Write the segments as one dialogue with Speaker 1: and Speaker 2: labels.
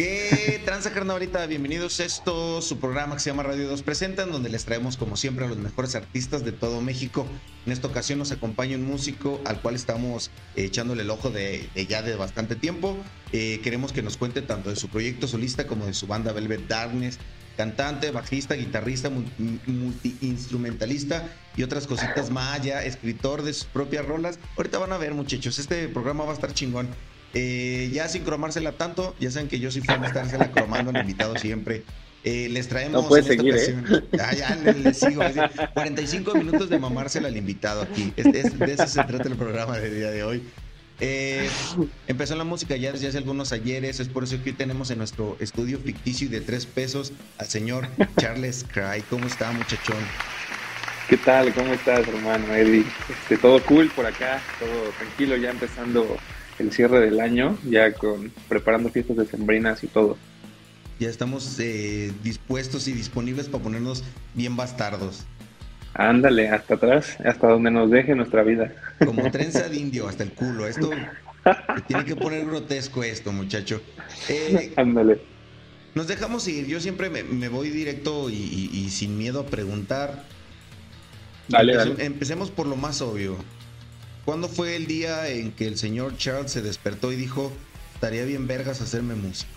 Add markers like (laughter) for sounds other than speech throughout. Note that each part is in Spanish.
Speaker 1: ¿Qué tranza carnavalita? Bienvenidos a esto, su programa que se llama Radio 2 Presentan, donde les traemos como siempre a los mejores artistas de todo México. En esta ocasión nos acompaña un músico al cual estamos eh, echándole el ojo de, ya de bastante tiempo. Eh, queremos que nos cuente tanto de su proyecto solista como de su banda Velvet Darkness, cantante, bajista, guitarrista, multiinstrumentalista y otras cositas más ya, escritor de sus propias rolas. Ahorita van a ver muchachos, este programa va a estar chingón. Eh, ya sin cromársela tanto, ya saben que yo soy fan de estársela cromando al invitado siempre. Eh, les traemos
Speaker 2: no en esta seguir, ¿eh?
Speaker 1: Ah, ya les, sigo. 45 minutos de mamársela al invitado aquí. de eso se trata el programa del día de hoy. empezó la música ya desde hace algunos ayeres, es por eso que hoy tenemos en nuestro estudio ficticio y de tres pesos al señor Charles Cry. ¿Cómo está, muchachón?
Speaker 2: ¿Qué tal? ¿Cómo estás, hermano Eddie? Este, todo cool por acá, todo tranquilo, ya empezando el cierre del año, ya con preparando fiestas de sembrinas y todo.
Speaker 1: Ya estamos eh, dispuestos y disponibles para ponernos bien bastardos.
Speaker 2: Ándale, hasta atrás, hasta donde nos deje nuestra vida.
Speaker 1: Como (laughs) trenza de indio, hasta el culo. Esto tiene que poner grotesco esto, muchacho.
Speaker 2: Eh, Ándale.
Speaker 1: Nos dejamos ir. Yo siempre me, voy directo y, sin miedo a preguntar.
Speaker 2: Dale, dale.
Speaker 1: Empecemos por lo más obvio. ¿Cuándo fue el día en que el señor Charles se despertó y dijo, estaría bien vergas hacerme música?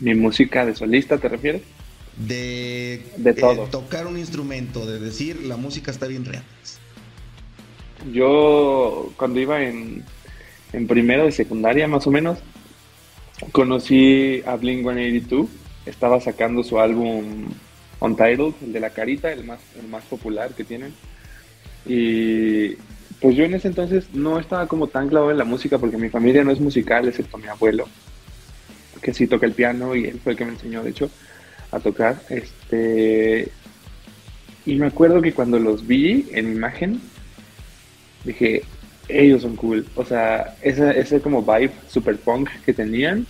Speaker 2: ¿Mi música de solista te refieres?
Speaker 1: De,
Speaker 2: de todo.
Speaker 1: tocar un instrumento, de decir, la música está bien real.
Speaker 2: Yo, cuando iba en, en primero de secundaria, más o menos, conocí a Blink 182. Estaba sacando su álbum Untitled, el de la carita, el más, el más popular que tienen. Y pues yo en ese entonces no estaba como tan clavado en la música porque mi familia no es musical, excepto mi abuelo, que sí toca el piano y él fue el que me enseñó, de hecho, a tocar. Este, y me acuerdo que cuando los vi en imagen, dije, ellos son cool. O sea, ese, ese como vibe super punk que tenían,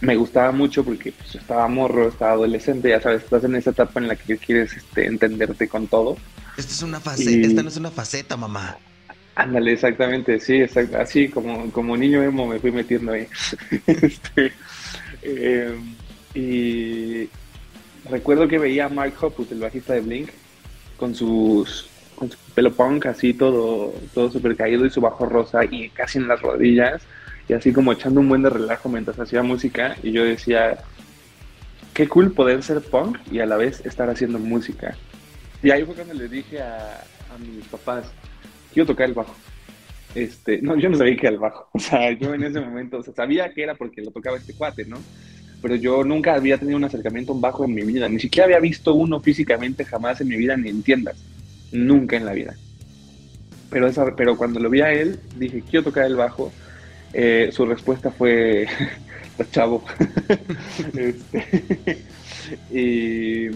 Speaker 2: me gustaba mucho porque pues, estaba morro, estaba adolescente, ya sabes, estás en esa etapa en la que quieres este, entenderte con todo.
Speaker 1: Esta es una faceta, esta no es una faceta, mamá.
Speaker 2: Ándale, exactamente, sí, exacto. así como, como niño emo me fui metiendo ahí. (laughs) este, eh, y recuerdo que veía a Mark Hoppus, el bajista de Blink, con sus con su pelo punk así todo todo súper caído y su bajo rosa y casi en las rodillas y así como echando un buen de relajo mientras hacía música y yo decía qué cool poder ser punk y a la vez estar haciendo música y ahí fue cuando le dije a, a mis papás quiero tocar el bajo. Este, no, yo no sabía que era el bajo. (laughs) O sea, yo en ese momento, o sea, sabía que era porque lo tocaba este cuate, ¿no? Pero yo nunca había tenido un acercamiento a un bajo en mi vida. Ni siquiera había visto uno físicamente jamás en mi vida, ni en tiendas. Nunca en la vida. Pero, esa, pero cuando lo vi a él, dije, quiero tocar el bajo. Eh, su respuesta fue, (laughs) chavo. (laughs) este, y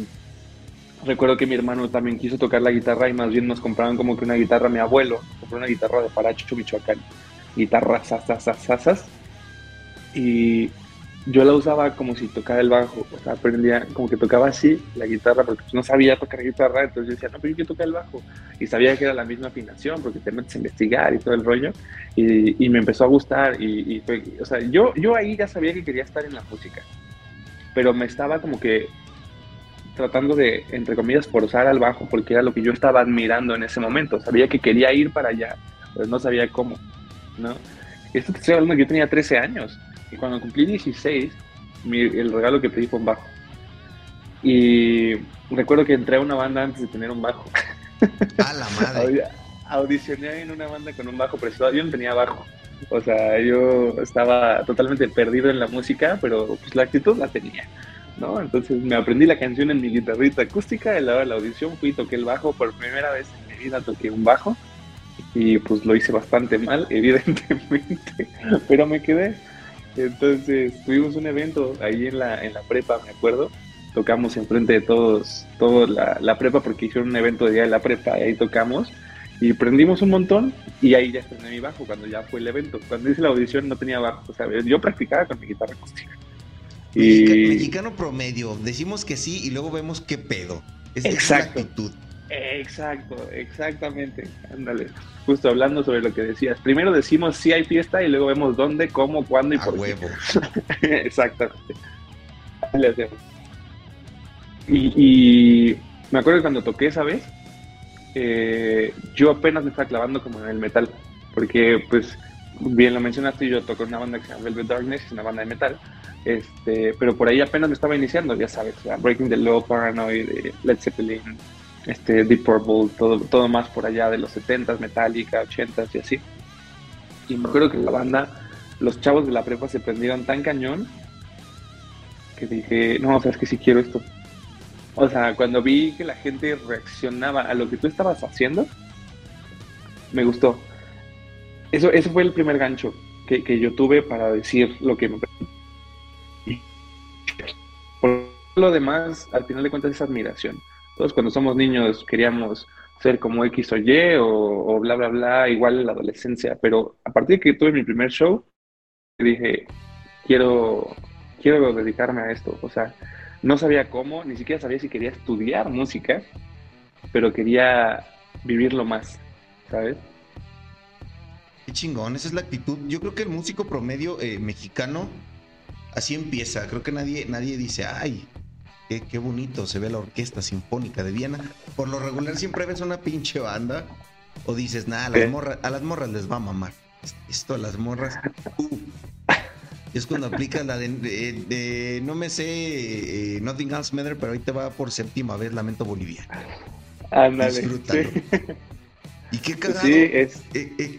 Speaker 2: Recuerdo que mi hermano también quiso tocar la guitarra y más bien nos compraban como que una guitarra, mi abuelo compró una guitarra de Paracho, Michoacán, guitarra sasasasas, y yo la usaba como si tocara el bajo, o sea, aprendía como que tocaba así la guitarra porque pues, no sabía tocar guitarra, entonces yo decía, no, pero yo quiero tocar el bajo, y sabía que era la misma afinación porque te metes a investigar y todo el rollo, y, me empezó a gustar, y, o sea, yo, yo ahí ya sabía que quería estar en la música, pero me estaba como que tratando de, entre comillas, forzar al bajo porque era lo que yo estaba admirando en ese momento. Sabía que quería ir para allá, pero no sabía cómo, ¿no? Esto te estoy hablando que yo tenía 13 años y cuando cumplí 16, el regalo que pedí fue un bajo. Y recuerdo que entré a una banda antes de tener un bajo. (laughs)
Speaker 1: A la madre.
Speaker 2: Audicioné en una banda con un bajo prestado. Yo no tenía bajo. O sea, yo estaba totalmente perdido en la música, pero pues la actitud la tenía. ¿No? Entonces me aprendí la canción en mi guitarrita acústica, y la la audición fui, toqué el bajo, por primera vez en mi vida toqué un bajo, y pues lo hice bastante mal, (laughs) evidentemente, pero me quedé. Entonces tuvimos un evento ahí en la, en la prepa, me acuerdo, tocamos enfrente de todos, toda la, la, prepa, porque hicieron un evento de día de la prepa, y ahí tocamos, y prendimos un montón, y ahí ya estrené mi bajo, cuando ya fue el evento. Cuando hice la audición no tenía bajo, o sea, yo practicaba con mi guitarra acústica.
Speaker 1: Y... Mexicano promedio, decimos que sí y luego vemos qué pedo.
Speaker 2: Es, Exacto.
Speaker 1: actitud.
Speaker 2: Exacto, exactamente. Ándale. Justo hablando sobre lo que decías. Primero decimos si hay fiesta y luego vemos dónde, cómo, cuándo y
Speaker 1: A
Speaker 2: por
Speaker 1: huevo.
Speaker 2: qué. (laughs) Exactamente. Y, y me acuerdo que cuando toqué esa vez, eh, yo apenas me estaba clavando como en el metal. Porque, pues, bien lo mencionaste, yo toco una banda que se llama Velvet Darkness, es una banda de metal. Este, pero por ahí apenas me estaba iniciando, ya sabes, Breaking the Law, Paranoid, eh, Led Zeppelin, este, Deep Purple, todo, todo más por allá de los 70s, Metallica, 80s y así. Y me acuerdo que la banda, los chavos de la prepa se prendieron tan cañón que dije, no, o sea, es que sí quiero esto. O sea, cuando vi que la gente reaccionaba a lo que tú estabas haciendo, me gustó. Eso, ese fue el primer gancho que, que yo tuve para decir lo que me... Por lo demás, al final de cuentas es admiración. Todos cuando somos niños queríamos ser como X o Y o, o bla, bla, bla, igual en la adolescencia, pero a partir de que tuve mi primer show, dije, quiero, quiero dedicarme a esto. O sea, no sabía cómo, ni siquiera sabía si quería estudiar música, pero quería vivirlo más, ¿sabes?
Speaker 1: Qué chingón, esa es la actitud. Yo creo que el músico promedio eh, mexicano así empieza. Creo que nadie, nadie dice, ay, qué, qué bonito se ve la orquesta sinfónica de Viena. Por lo regular siempre ves una pinche banda o dices, nada, a las,
Speaker 2: Sí.
Speaker 1: morras, a las morras les va a mamar. Esto a las morras. uh". Es cuando aplicas la de, de- de- no me sé eh, Nothing Else Matter, pero ahí te va por séptima vez Lamento Boliviano.
Speaker 2: Ándale.
Speaker 1: Disfrútalo.
Speaker 2: Sí,
Speaker 1: Y qué cagado.
Speaker 2: Sí, es,
Speaker 1: eh, eh,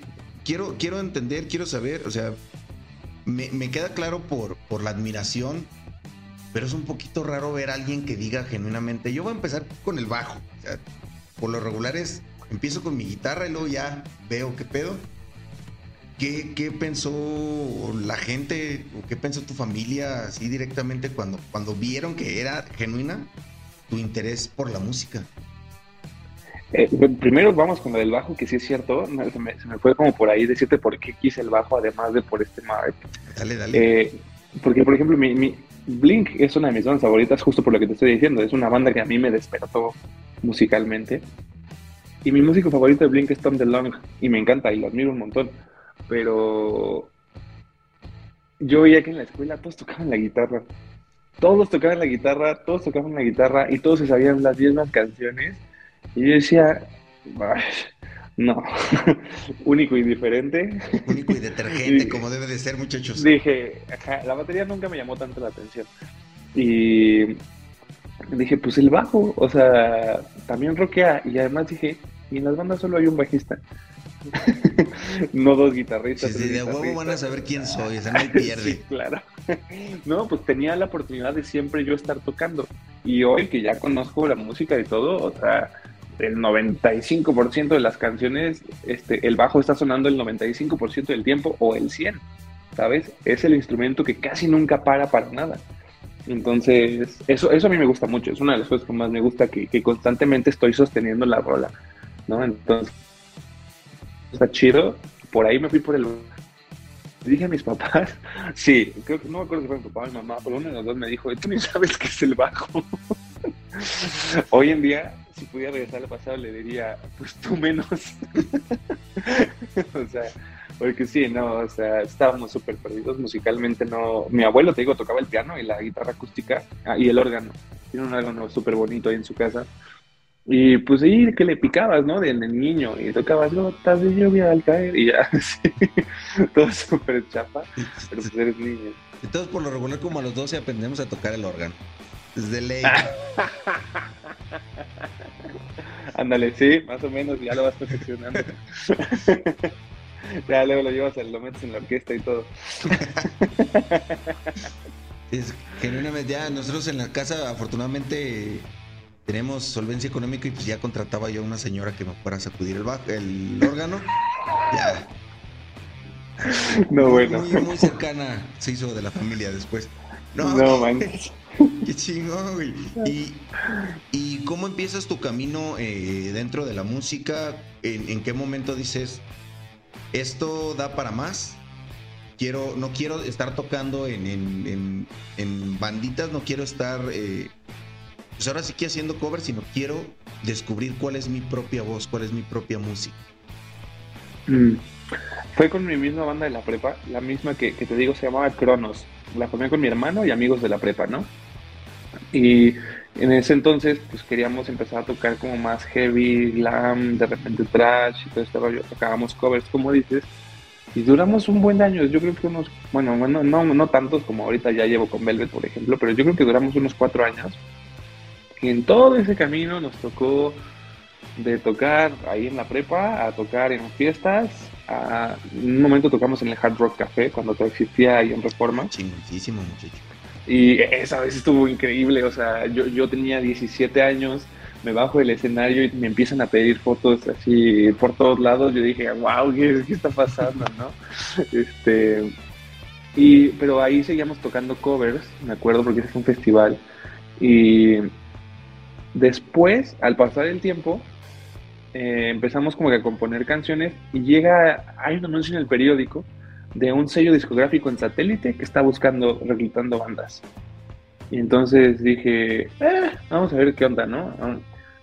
Speaker 1: quiero, quiero entender, quiero saber, o sea, me, me queda claro por, por la admiración, pero es un poquito raro ver a alguien que diga genuinamente, yo voy a empezar con el bajo. Por lo regular es, empiezo con mi guitarra y luego ya veo qué pedo. ¿Qué, qué pensó la gente o qué pensó tu familia así directamente cuando, cuando vieron que era genuina tu interés por la música?
Speaker 2: Eh, primero vamos con lo del bajo, que sí es cierto, se, me, se me fue como por ahí decirte por qué quise el bajo, además de por este Mark.
Speaker 1: Dale, dale.
Speaker 2: Eh, porque, por ejemplo, mi, mi- Blink es una de mis bandas favoritas, justo por lo que te estoy diciendo. Es una banda que a mí me despertó musicalmente. Y mi músico favorito de Blink es Tom DeLonge, y me encanta, y lo admiro un montón. Pero yo veía que en la escuela todos tocaban la guitarra. Todos tocaban la guitarra, todos tocaban la guitarra, y todos se sabían las mismas canciones. Y yo decía, "Ay, no, (laughs) único y diferente.
Speaker 1: Único y detergente, (laughs)
Speaker 2: y-
Speaker 1: como debe de ser, muchachos.
Speaker 2: Dije, ajá, la batería nunca me llamó tanto la atención. Y dije, pues el bajo, o sea, también rockea. Y además dije, y en las bandas solo hay un bajista. (laughs) no dos guitarristas.
Speaker 1: Sí, de huevo van a saber quién soy, o sea, no (laughs) pierde.
Speaker 2: Sí, claro. No, pues tenía la oportunidad de siempre yo estar tocando. Y hoy que ya conozco la música y todo, o sea, el 95% de las canciones, este, el bajo está sonando el 95% del tiempo o el 100%, ¿sabes? Es el instrumento que casi nunca para para nada. Entonces, eso, eso a mí me gusta mucho, es una de las cosas que más me gusta, que, que constantemente estoy sosteniendo la rola, ¿no? Entonces, está chido, por ahí me fui por el... Dije a mis papás, (laughs) sí, creo que no me acuerdo si fue mi papá o mi mamá, pero uno de los dos me dijo, tú ni sabes qué es el bajo. (laughs) Hoy en día, si pudiera regresar al pasado, le diría, pues tú menos. (laughs) o sea, porque sí, no, o sea, estábamos súper perdidos musicalmente, no. Mi abuelo, te digo, tocaba el piano y la guitarra acústica ah, y el órgano. Tiene un órgano súper bonito ahí en su casa. Y pues ahí que le picabas, ¿no? Del niño y tocabas gotas de lluvia al caer y ya, (laughs) sí. Todo súper chapa, pero pues eres niño.
Speaker 1: Entonces, por lo regular, como a los 12 aprendemos a tocar el órgano. Desde ley. (laughs)
Speaker 2: Ándale, sí, más o menos, ya lo vas perfeccionando. (laughs) ya luego lo llevas, lo metes en la orquesta y todo.
Speaker 1: Es, genuinamente, ya nosotros en la casa, afortunadamente, tenemos solvencia económica y pues ya contrataba yo a una señora que me fuera a sacudir el, el órgano. Ya.
Speaker 2: No, bueno.
Speaker 1: Muy, muy cercana se hizo de la familia después. No,
Speaker 2: No, manches. (laughs)
Speaker 1: Qué chingón, güey. ¿Y, y cómo empiezas tu camino eh, dentro de la música? ¿En, en qué momento dices, esto da para más? Quiero, no quiero estar tocando en, en- en- en banditas, no quiero estar, eh, pues ahora sí que haciendo covers, sino quiero descubrir cuál es mi propia voz, cuál es mi propia música?
Speaker 2: Mm. Fue con mi misma banda de la prepa, la misma que, te digo se llamaba Cronos. La formé con mi hermano y amigos de la prepa, ¿no? Y en ese entonces, pues queríamos empezar a tocar como más heavy, glam, de repente trash y todo este rollo. Tocábamos covers, como dices. Y duramos un buen año, yo creo que unos, bueno, bueno, no, no tantos como ahorita ya llevo con Velvet, por ejemplo, pero yo creo que duramos unos cuatro años. En todo ese camino nos tocó de tocar ahí en la prepa, a tocar en fiestas. A, en un momento tocamos en el Hard Rock Café cuando todo existía ahí en Reforma.
Speaker 1: Chingoncísimo, muchacho.
Speaker 2: Y esa vez estuvo increíble, o sea, yo, yo tenía 17 años, me bajo del escenario y me empiezan a pedir fotos así por todos lados. Yo dije, wow, ¿qué, qué está pasando? ¿no? (laughs) Este, y, pero ahí seguíamos tocando covers, me acuerdo, porque ese fue un festival. Y después, al pasar el tiempo, eh, empezamos como que a componer canciones y llega, hay un anuncio en el periódico de un sello discográfico en satélite que está buscando, reclutando bandas. Y entonces dije, eh, vamos a ver qué onda, ¿no?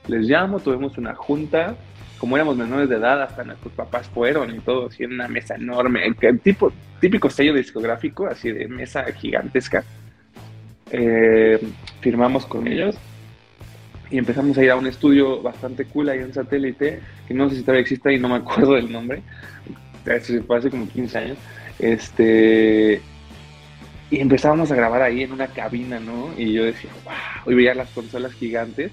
Speaker 2: Les llamo, tuvimos una junta, como éramos menores de edad, hasta nuestros papás fueron y todo, así en una mesa enorme, el tipo, típico sello discográfico, así de mesa gigantesca. Eh, firmamos con ellos y empezamos a ir a un estudio bastante cool ahí en satélite, que no sé si todavía existe y no me acuerdo del nombre, fue hace como 15 años, este, y empezábamos a grabar ahí en una cabina, ¿no? Y yo decía, wow, y veía las consolas gigantes,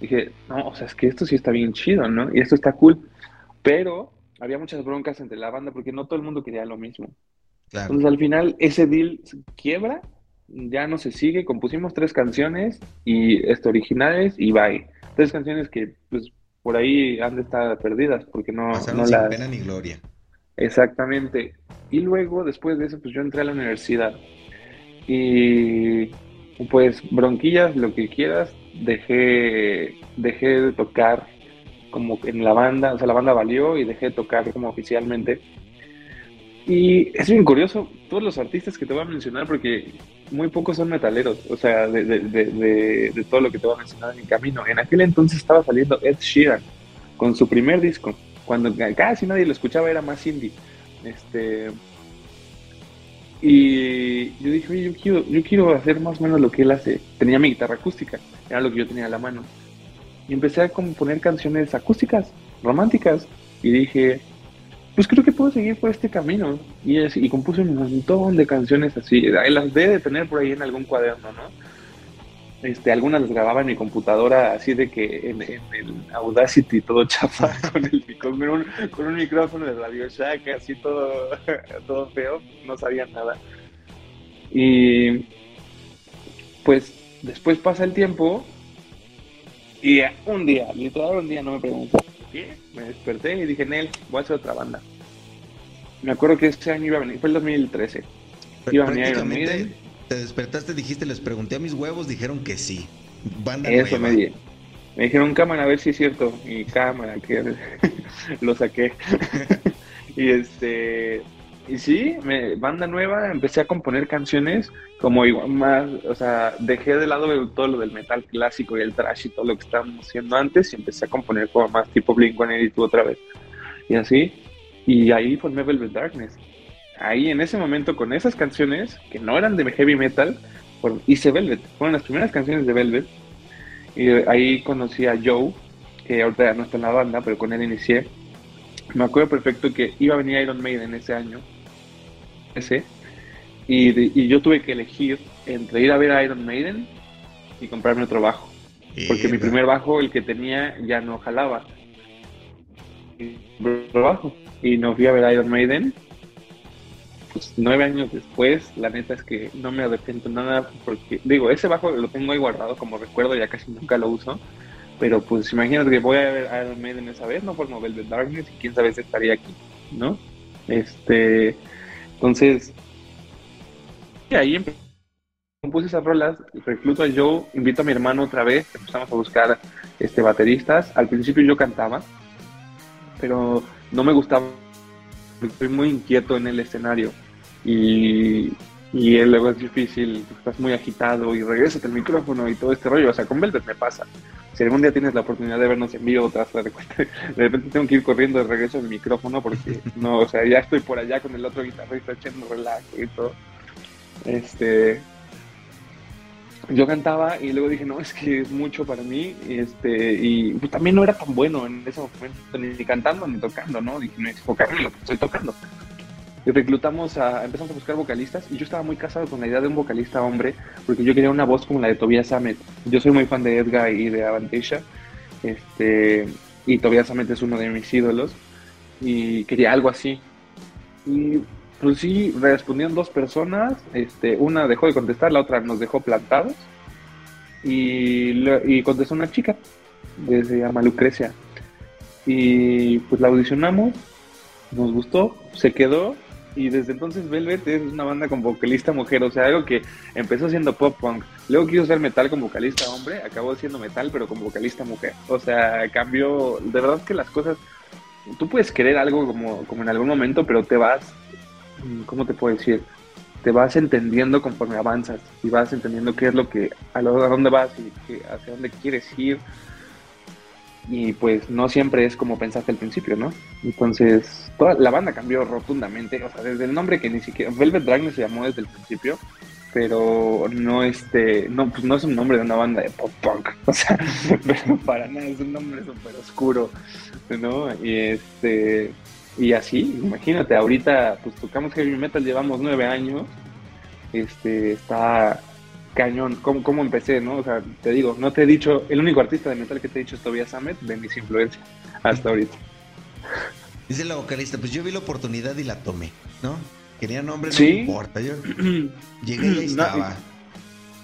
Speaker 2: dije, no, o sea, es que esto sí está bien chido, ¿no? Y esto está cool, pero había muchas broncas entre la banda porque no todo el mundo quería lo mismo. Entonces al final ese deal quiebra, ya no se sigue, compusimos tres canciones y este, originales y bye. Tres canciones que pues por ahí han de estar perdidas porque no,
Speaker 1: no sin pena ni gloria.
Speaker 2: Exactamente. Y luego, después de eso, pues yo entré a la universidad. Y pues bronquillas, lo que quieras, dejé, dejé de tocar como en la banda, o sea, la banda valió y dejé de tocar como oficialmente. Y es bien curioso, todos los artistas que te voy a mencionar, porque muy pocos son metaleros, o sea, de, todo lo que te voy a mencionar en mi camino. En aquel entonces estaba saliendo Ed Sheeran con su primer disco cuando casi nadie lo escuchaba era más indie. Este, y yo dije, oye, yo quiero, yo quiero hacer más o menos lo que él hace. Tenía mi guitarra acústica, era lo que yo tenía a la mano. Y empecé a componer canciones acústicas, románticas. Y dije, pues creo que puedo seguir por este camino. Y, y compuse un montón de canciones así. Las debe tener por ahí en algún cuaderno, ¿no? Este, algunas las grababa en mi computadora así de que en, el Audacity todo chafa (laughs) con, el, con, un, con un micrófono de Radio Shack así todo, (laughs) todo feo, no sabía nada. Y pues después pasa el tiempo y un día, literal un día no me pregunto qué, me desperté y dije, Nel, voy a hacer otra banda. Me acuerdo que ese año iba a venir, fue el 2013. Iba a venir Iron Maiden
Speaker 1: te despertaste, dijiste, les pregunté a mis huevos, dijeron que sí.
Speaker 2: Banda Eso me, di. me dijeron cámara, a ver si es cierto. Y cámara, que (laughs) lo saqué. (laughs) y este y sí, me, banda nueva, empecé a componer canciones como igual más, o sea, dejé de lado todo lo del metal clásico y el trash y todo lo que estábamos haciendo antes y empecé a componer como más tipo Blink-182 otra vez. Y así, y ahí formé Velvet Darkness ahí en ese momento con esas canciones que no eran de heavy metal, hice Velvet. Fueron las primeras canciones de Velvet. Y ahí conocí a Joe, que ahorita ya no está en la banda, pero con él inicié. Me acuerdo perfecto que iba a venir Iron Maiden ese año. Ese. Y, y yo tuve que elegir entre ir a ver a Iron Maiden y comprarme otro bajo. Porque mi primer bajo, el que tenía, ya no jalaba. Y, bajo. y no fui a ver a Iron Maiden pues nueve años después, la neta es que no me arrepiento nada porque, digo, ese bajo lo tengo ahí guardado como recuerdo, ya casi nunca lo uso, pero pues imagínate que voy a ver Iron Maiden esa vez, no por Velvet Darkness y quién sabe si estaría aquí, ¿no? Este, entonces, y ahí compuse esas rolas, recluto a Joe, invito a mi hermano otra vez, empezamos a buscar este bateristas, al principio yo cantaba, pero no me gustaba estoy muy inquieto en el escenario. Y y luego es difícil, estás muy agitado y regresas el micrófono y todo este rollo. O sea, con Velvet me pasa. Si algún día tienes la oportunidad de vernos en vivo, te vas a dar cuenta. De repente tengo que ir corriendo de regreso al micrófono porque (laughs) no, o sea, ya estoy por allá con el otro guitarrista echando relajo y todo. Este, yo cantaba y luego dije, no, es que es mucho para mí, este, y pues, también no era tan bueno en ese momento, ni cantando ni tocando, ¿no? Dije, me enfocarme en lo que estoy tocando. Reclutamos a, empezamos a buscar vocalistas y yo estaba muy casado con la idea de un vocalista hombre porque yo quería una voz como la de Tobias Sammet. Yo soy muy fan de Edgar y de Avantasia, este, y Tobias Sammet es uno de mis ídolos y quería algo así. Y pues sí, respondieron dos personas, este, una dejó de contestar, la otra nos dejó plantados y, y contestó una chica, que se llama Lucrecia. Y pues la audicionamos, nos gustó, se quedó y desde entonces Velvet es una banda con vocalista mujer, o sea, algo que empezó siendo pop punk, luego quiso ser metal con vocalista hombre, acabó siendo metal pero con vocalista mujer, o sea, cambió, de verdad que las cosas, tú puedes querer algo como, como en algún momento, pero te vas Mm, ¿cómo te puedo decir? Te vas entendiendo conforme avanzas y vas entendiendo qué es lo que, a, dónde vas y hacia dónde quieres ir. Y pues no siempre es como pensaste al principio, ¿no? Entonces, toda la banda cambió rotundamente, o sea, desde el nombre que ni siquiera, Velvet Dragon se llamó desde el principio, pero no este no pues no es un nombre de una banda de pop punk (laughs) o sea (laughs) pero para nada es un nombre súper oscuro no y este y así, imagínate, ahorita pues tocamos heavy metal, llevamos nueve años, este, está cañón, ¿Cómo, ¿Cómo, empecé, no? O sea, te digo, no te he dicho, el único artista de metal que te he dicho es Tobias Sammet, de mis influencias, hasta ahorita.
Speaker 1: Dice la vocalista, pues yo vi la oportunidad y la tomé, ¿no? Quería nombre, no importa, yo llegué y (clears throat) estaba.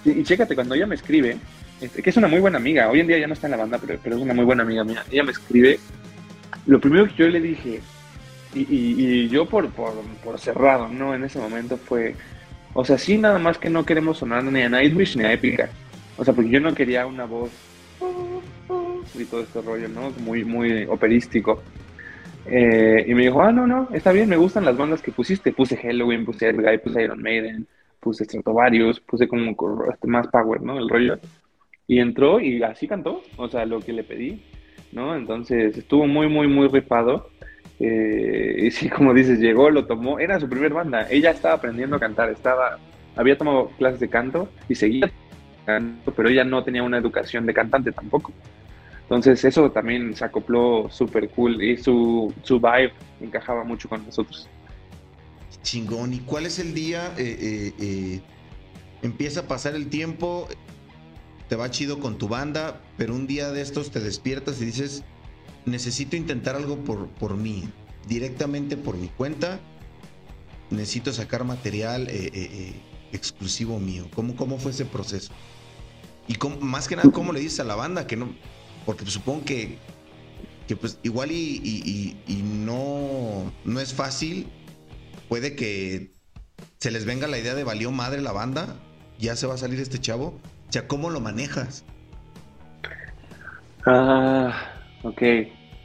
Speaker 2: Y, y, chécate, cuando ella me escribe, este, que es una muy buena amiga, hoy en día ya no está en la banda, pero, pero es una muy buena amiga mía, ella me escribe, lo primero que yo le dije, y, yo por, por, cerrado, ¿no? En ese momento fue, o sea, sí, nada más que no queremos sonar ni a Nightwish ni a Epica. O sea, porque yo no quería una voz y todo este rollo, ¿no? Muy, muy operístico. Eh, y me dijo, ah, no, no, está bien, me gustan las bandas que pusiste. Puse Halloween, puse Edguy, puse Iron Maiden, puse Stratovarius, puse como este, más power, ¿no? El rollo. Y entró y así cantó, o sea, lo que le pedí, ¿no? Entonces estuvo muy, muy, muy ripado. Eh, y sí, como dices, llegó, lo tomó, era su primer banda, ella estaba aprendiendo a cantar, estaba, había tomado clases de canto y seguía cantando, pero ella no tenía una educación de cantante tampoco. Entonces eso también se acopló súper cool y su, su vibe encajaba mucho con nosotros.
Speaker 1: Chingón, ¿y cuál es el día? Eh, eh, empieza a pasar el tiempo, te va chido con tu banda, pero un día de estos te despiertas y dices, necesito intentar algo por, por mí, directamente por mi cuenta. Necesito sacar material eh, eh, eh, exclusivo mío. ¿Cómo, ¿Cómo fue ese proceso? Y más que nada, ¿cómo le dices a la banda que no? Porque supongo que, que pues igual y, y, no, no es fácil. Puede que se les venga la idea de valió madre la banda, ya se va a salir este chavo. O sea, ¿cómo lo manejas?
Speaker 2: Ah, ok.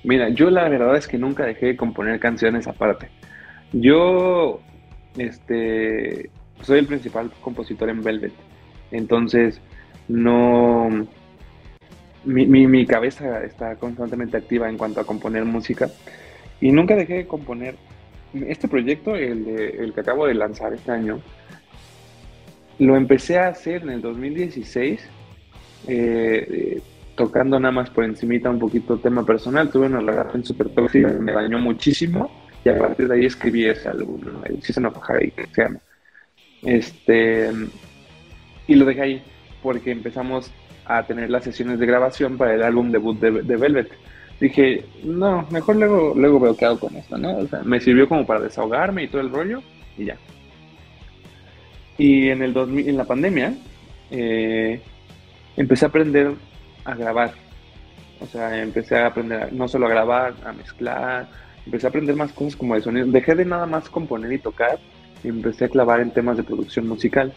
Speaker 2: Mira, yo la verdad es que nunca dejé de componer canciones aparte. Yo, este, soy el principal compositor en Velvet. Entonces, no, mi, cabeza está constantemente activa en cuanto a componer música. Y nunca dejé de componer. Este proyecto, el, el que acabo de lanzar este año, lo empecé a hacer en el 2016. Eh, tocando nada más por encimita un poquito tema personal, tuve una relación súper tóxica, me dañó muchísimo y a partir de ahí escribí ese álbum, ¿no? el Season of que se llama. Este, y lo dejé ahí porque empezamos a tener las sesiones de grabación para el álbum debut de, Velvet. Dije, no, mejor luego, luego veo qué hago con esto, ¿no? O sea, me sirvió como para desahogarme y todo el rollo y ya. Y en el 2000, en la pandemia, eh, empecé a aprender a grabar. O sea, empecé a aprender no solo a grabar, a mezclar, empecé a aprender más cosas como de sonido. Dejé de nada más componer y tocar y empecé a clavar en temas de producción musical.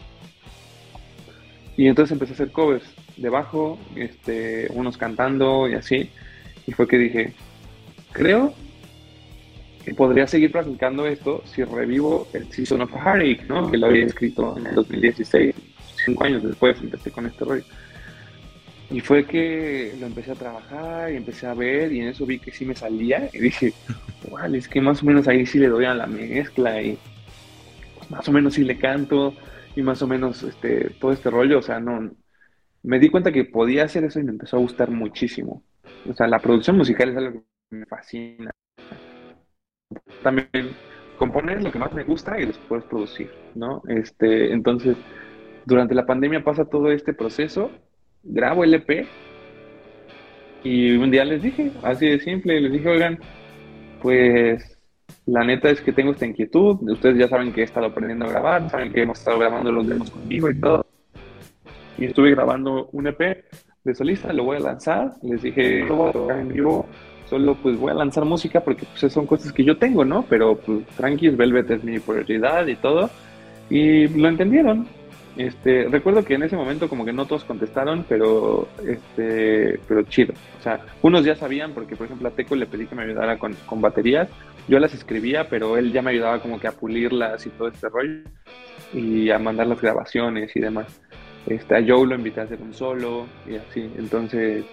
Speaker 2: Y entonces empecé a hacer covers de bajo, este, unos cantando y así. Y fue que dije, creo podría seguir practicando esto si revivo el Season of Heartache, ¿no? Que lo había escrito en el 2016, cinco años después empecé con este rollo. Y fue que lo empecé a trabajar y empecé a ver y en eso vi que sí me salía y dije, wow, es que más o menos ahí sí le doy a la mezcla y más o menos sí le canto y más o menos este, todo este rollo, o sea, no, me di cuenta que podía hacer eso y me empezó a gustar muchísimo. O sea, la producción musical es algo que me fascina. También componer lo que más me gusta y después producir, ¿no? Este, entonces, durante la pandemia pasa todo este proceso grabo el EP y un día les dije, así de simple, les dije, oigan, pues la neta es que tengo esta inquietud, ustedes ya saben que he estado aprendiendo a grabar, saben que hemos estado grabando los demos conmigo y todo. Y estuve grabando un EP de solista, lo voy a lanzar, les dije, lo voy a tocar en vivo, solo pues voy a lanzar música porque pues son cosas que yo tengo, ¿no? Pero pues tranquis, Velvet es mi prioridad y todo. Y lo entendieron, este, recuerdo que en ese momento como que no todos contestaron, pero este, pero chido. O sea, unos ya sabían porque por ejemplo a Teco le pedí que me ayudara con, con baterías. Yo las escribía, pero él ya me ayudaba como que a pulirlas y todo este rollo y a mandar las grabaciones y demás. Este, a Joe lo invité a hacer un solo y así. Entonces,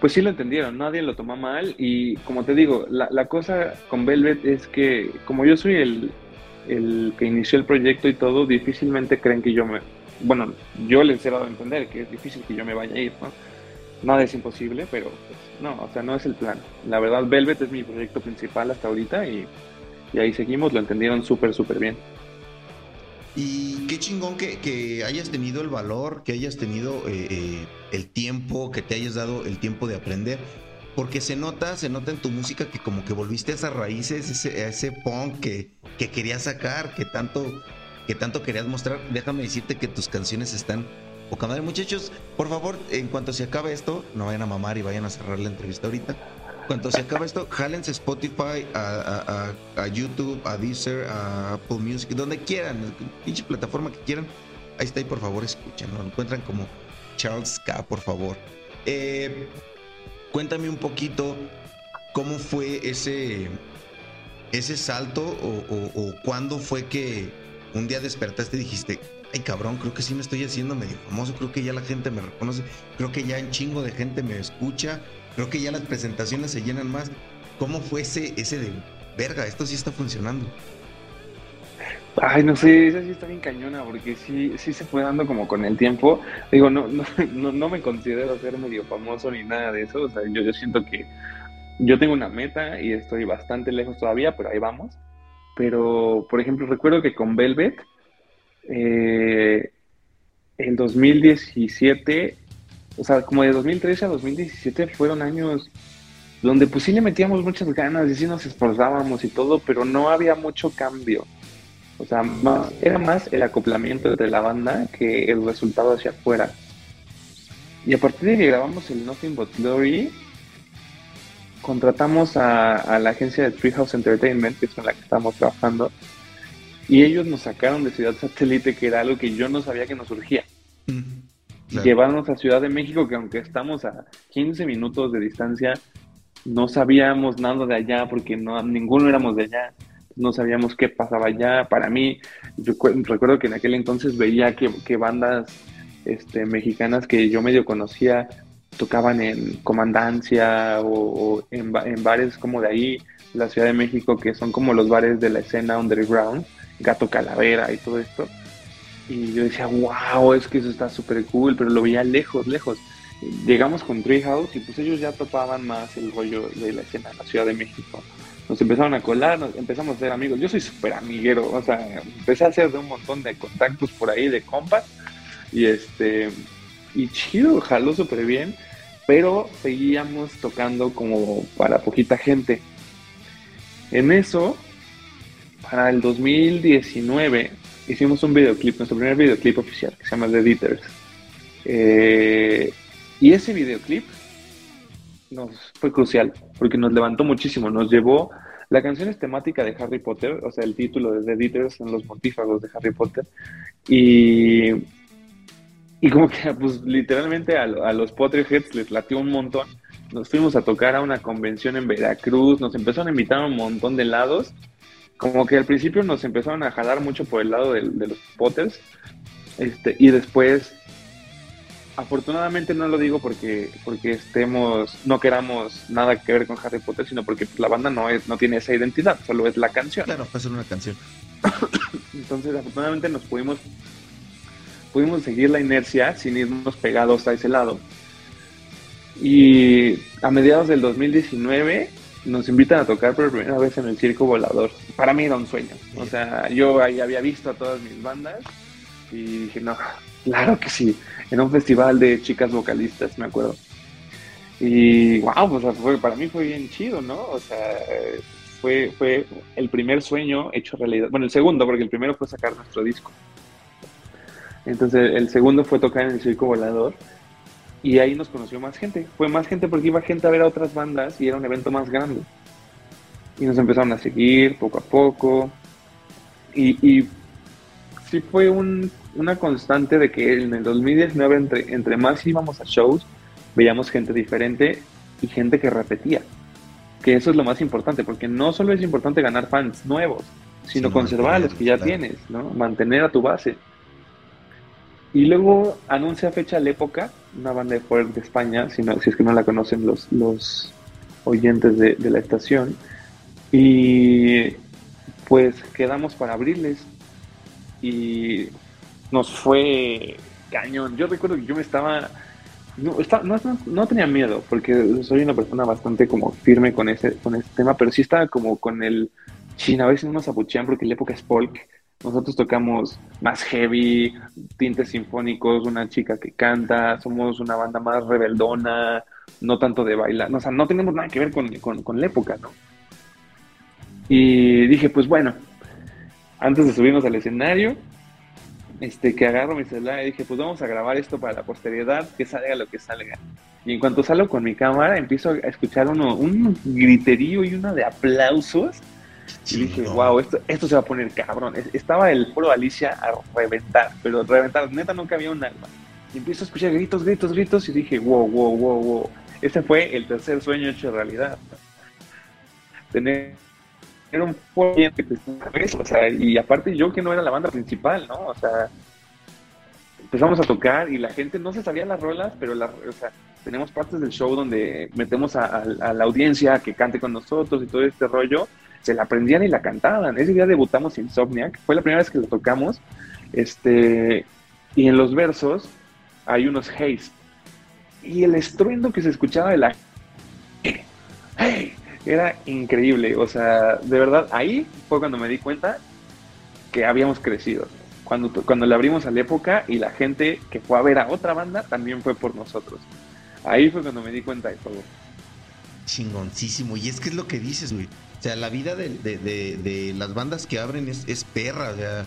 Speaker 2: pues sí lo entendieron, nadie lo tomó mal y como te digo, la, la cosa con Velvet es que como yo soy el, el que inició el proyecto y todo, difícilmente creen que yo me... Bueno, yo les he dado a entender que es difícil que yo me vaya a ir, ¿no? Nada es imposible, pero pues, no, o sea, no es el plan. La verdad, Velvet es mi proyecto principal hasta ahorita y, y ahí seguimos, lo entendieron súper, súper bien.
Speaker 1: Y qué chingón que, hayas tenido el valor, que hayas tenido eh, eh, el tiempo, que te hayas dado el tiempo de aprender porque se nota, se nota en tu música que como que volviste a esas raíces, ese, ese punk que, que querías sacar, que tanto, que tanto querías mostrar. Déjame decirte que tus canciones están poca madre. Muchachos, por favor, en cuanto se acabe esto, no vayan a mamar y vayan a cerrar la entrevista ahorita. En cuanto se acabe esto, jálense Spotify, a, a, a, YouTube, a Deezer, a Apple Music, donde quieran, pinche plataforma que quieran. Ahí está y por favor escuchen, lo encuentran como Charles K, por favor. Eh, Cuéntame un poquito cómo fue ese, ese salto o, cuándo fue que un día despertaste y dijiste, ay cabrón, creo que sí me estoy haciendo medio famoso, creo que ya la gente me reconoce, creo que ya un chingo de gente me escucha, creo que ya las presentaciones se llenan más. ¿Cómo fue ese, ese de, verga, esto sí está funcionando?
Speaker 2: Ay, no sé, esa sí está bien cañona, porque sí, sí se fue dando como con el tiempo. Digo, no, (laughs) no, no, me considero ser medio famoso ni nada de eso. O sea, yo, yo siento que yo tengo una meta y estoy bastante lejos todavía, pero ahí vamos. Pero, por ejemplo, recuerdo que con Velvet, eh, en 2017, o sea, como de 2013 a 2017 fueron años donde pues sí le metíamos muchas ganas y sí nos esforzábamos y todo, pero no había mucho cambio. O sea, era más el acoplamiento entre la banda que el resultado hacia afuera. Y a partir de que grabamos el Nothing But Glory, contratamos a, la agencia de Treehouse Entertainment, que es con la que estamos trabajando, y ellos nos sacaron de Ciudad Satélite, que era algo que yo no sabía que nos surgía. Llevarnos a Ciudad de México, que aunque estamos a 15 minutos de distancia, no sabíamos nada de allá porque no, ninguno éramos de allá no sabíamos qué pasaba allá. Para mí, recuerdo que en aquel entonces veía que, bandas este, mexicanas que yo medio conocía tocaban en Comandancia o, en, bares como de ahí, la Ciudad de México, que son como los bares de la escena underground, Gato Calavera y todo esto. Y yo decía, wow, es que eso está súper cool, pero lo veía lejos, lejos. Llegamos con Treehouse y pues ellos ya topaban más el rollo de la escena de la Ciudad de México nos empezaron a colar, nos empezamos a ser amigos. Yo soy súper amiguero, o sea, empecé a hacer de un montón de contactos por ahí de compas y este, y chido, jaló súper bien, pero seguíamos tocando como para poquita gente. En eso, para el 2019, hicimos un videoclip, nuestro primer videoclip oficial, que se llama The Ditters. Eh, y ese videoclip nos fue crucial porque nos levantó muchísimo, nos llevó la canción es temática de Harry Potter, o sea, el título de The Ditters son los mortífagos de Harry Potter. Y, y como que, (laughs) pues, literalmente a, los Potterheads les latió un montón. nos fuimos a tocar a una convención en Veracruz, nos empezaron a invitar a un montón de lados. Como que al principio nos empezaron a jalar mucho por el lado de, los Potters. Este, y después, afortunadamente no lo digo porque, porque estemos, no queramos nada que ver con Harry Potter, sino porque la banda no, es, no tiene esa identidad, solo es la canción.
Speaker 1: Claro, ser una canción. (coughs)
Speaker 2: Entonces, afortunadamente nos pudimos, pudimos seguir la inercia sin irnos pegados a ese lado. Y a mediados del 2019 nos invitan a tocar por primera vez en el Circo Volador. Para mí era un sueño. O sea, yo ahí había visto a todas mis bandas y dije, no, claro que sí. En un festival de chicas vocalistas, me acuerdo. Y wow, pues para mí fue bien chido, ¿no? O sea, fue, fue el primer sueño hecho realidad. Bueno, el segundo, porque el primero fue sacar nuestro disco. Entonces, el segundo fue tocar en el Circo Volador. Y ahí nos conoció más gente. Fue más gente porque iba gente a ver a otras bandas y era un evento más grande. Y nos empezaron a seguir poco a poco. Y, y sí fue una constante de que en el 2019, entre, entre más íbamos a shows, veíamos gente diferente y gente que repetía. Que eso es lo más importante, porque no solo es importante ganar fans nuevos, sino conservar a los que ya tienes, ¿no? Mantener a tu base. Y luego anuncia fecha la época, una banda de folk de España, si, no, si es que no la conocen los, los oyentes de, la estación. Y pues quedamos para abrirles. Y nos fue cañón. Yo recuerdo que yo me estaba no, no, tenía miedo, porque soy una persona bastante como firme con ese, con ese tema, pero sí estaba como con el chin, a veces no nos apuchean porque la época es folk nosotros tocamos más heavy, tintes sinfónicos, una chica que canta, somos una banda más rebeldona, no tanto de bailar, o sea, no tenemos nada que ver con, la época, ¿no? Y dije, pues bueno, antes de subirnos al escenario, este, que agarro mi celular y dije, pues vamos a grabar esto para la posteridad, que salga lo que salga. Y en cuanto salgo con mi cámara, empiezo a escuchar uno, un griterío y uno de aplausos y dije, wow, esto, esto se va a poner cabrón. Estaba el foro Alicia a reventar, pero reventar, neta nunca había un alma. Y empiezo a escuchar gritos, gritos, gritos y dije, wow, wow, wow, wow. Ese fue el tercer sueño hecho realidad. Tener un foro o sea, y aparte yo que no era la banda principal, ¿no? O sea, empezamos a tocar y la gente no se sabía las rolas, pero la, o sea, tenemos partes del show donde metemos a, a la audiencia que cante con nosotros y todo este rollo se la aprendían y la cantaban. Ese día debutamos Insomniac, fue la primera vez que lo tocamos. Este, y en los versos hay unos haze. Y el estruendo que se escuchaba de la. ¡Hey! Era increíble. O sea, de verdad, ahí fue cuando me di cuenta que habíamos crecido. Cuando, cuando le abrimos a la época y la gente que fue a ver a otra banda también fue por nosotros. Ahí fue cuando me di cuenta de todo.
Speaker 1: Chingoncísimo. Y es que es lo que dices, güey. O sea, la vida de, las bandas que abren es, perra. O sea,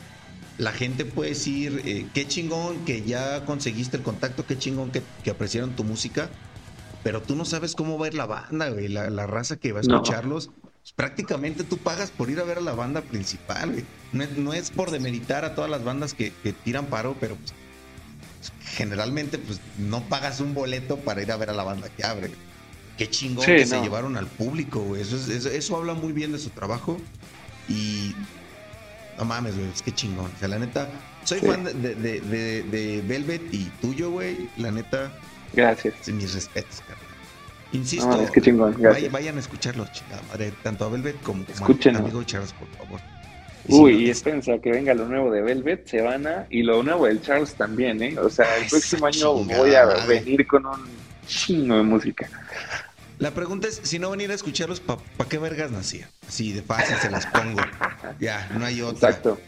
Speaker 1: la gente puede decir, eh, qué chingón que ya conseguiste el contacto, qué chingón que, apreciaron tu música, pero tú no sabes cómo va a ir la banda, güey, la, raza que va a escucharlos. Pues, prácticamente tú pagas por ir a ver a la banda principal, güey. No, es por demeritar a todas las bandas que, tiran paro, pero pues, generalmente pues no pagas un boleto para ir a ver a la banda que abre qué chingón que se llevaron al público, güey. Eso, eso, habla muy bien de su trabajo. Y no mames, güey, es que chingón. O sea, la neta, soy fan de, de, de, Velvet y tuyo, güey. La neta.
Speaker 2: Gracias.
Speaker 1: Mis respetos, carnal. Insisto,
Speaker 2: es que chingón.
Speaker 1: Vayan, a escucharlos, chingada madre. Tanto a Velvet como,
Speaker 2: a
Speaker 1: amigo Charles, por favor.
Speaker 2: Uy, y espérense a que venga lo nuevo de Velvet, se van a, y lo nuevo del Charles también, ¿eh? O sea, el próximo año voy a venir con un chingo de música.
Speaker 1: La pregunta es, si no venir a escucharlos, ¿para pa qué vergas nacía? Así de fácil se las pongo. (laughs) ya, no hay otra.
Speaker 2: Exacto.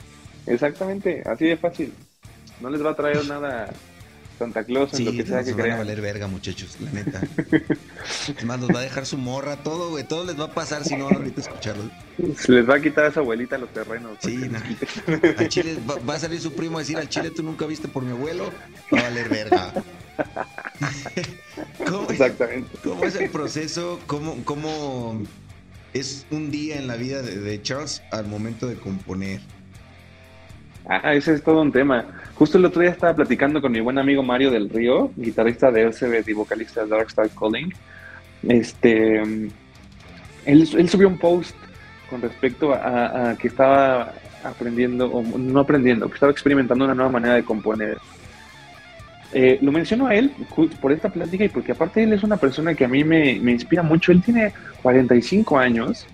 Speaker 2: Exactamente, así de fácil. No les va a traer nada Santa Claus en lo que sea que crean.
Speaker 1: van a valer verga, muchachos, la neta. (laughs) es más, nos va a dejar su morra, todo, güey. Todo les va a pasar si no van a escucharlos.
Speaker 2: Les va a quitar a esa abuelita los terrenos.
Speaker 1: Sí, no. Al Chile va, a salir su primo a decir, al Chile tú nunca viste por mi abuelo. Va a valer verga. (laughs)
Speaker 2: Exactamente.
Speaker 1: ¿Cómo es el proceso? ¿Cómo, cómo es un día en la vida de, Charles al momento de componer?
Speaker 2: Ah, ese es todo un tema. Justo el otro día estaba platicando con mi buen amigo Mario del Río, guitarrista de LCB y vocalista de Dark Star Calling, este, él, él subió un post con respecto a, que estaba aprendiendo, o no aprendiendo, que estaba experimentando una nueva manera de componer. Eh, lo menciono a él por esta plática y porque aparte él es una persona que a mí me, me, inspira mucho. Él tiene 45 años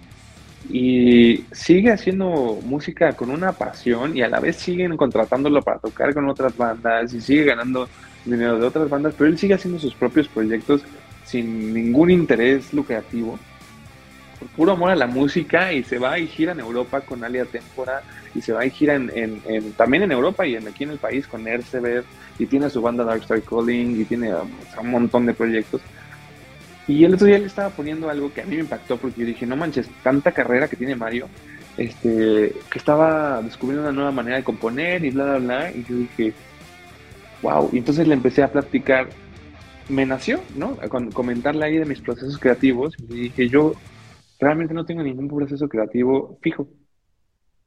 Speaker 2: y sigue haciendo música con una pasión y a la vez siguen contratándolo para tocar con otras bandas y sigue ganando dinero de otras bandas, pero él sigue haciendo sus propios proyectos sin ningún interés lucrativo por puro amor a la música y se va y gira en Europa con Alia Tempora y se va y gira en, también en Europa y en, aquí en el país con Erceber y tiene su banda Dark Star Calling y tiene un montón de proyectos. Y el otro día le estaba poniendo algo que a mí me impactó porque yo dije, no manches, tanta carrera que tiene Mario, este, que estaba descubriendo una nueva manera de componer y bla, bla, bla. Y yo dije, wow. Y entonces le empecé a platicar, me nació, ¿no? Con comentarle ahí de mis procesos creativos. Y dije, yo realmente no tengo ningún proceso creativo fijo.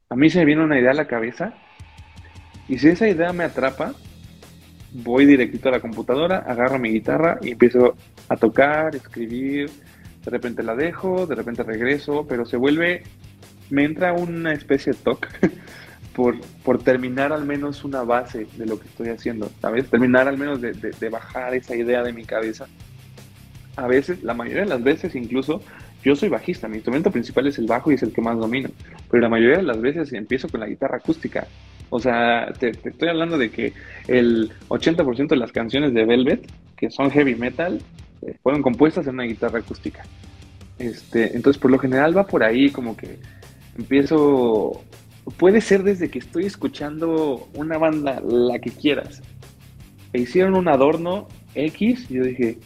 Speaker 2: A mí se me viene una idea a la cabeza y si esa idea me atrapa, voy directito a la computadora, agarro mi guitarra y empiezo a tocar, escribir, de repente la dejo, de repente regreso, pero se vuelve, me entra una especie de toque (laughs) por, por terminar al menos una base de lo que estoy haciendo, ¿sabes? Terminar al menos de, de bajar esa idea de mi cabeza. A veces, la mayoría de las veces incluso, yo soy bajista, mi instrumento principal es el bajo y es el que más domino, pero la mayoría de las veces empiezo con la guitarra acústica. O sea, te, estoy hablando de que el 80% de las canciones de Velvet, que son heavy metal, fueron compuestas en una guitarra acústica. Este, entonces, por lo general va por ahí como que empiezo... Puede ser desde que estoy escuchando una banda, la que quieras. E hicieron un adorno X y yo dije,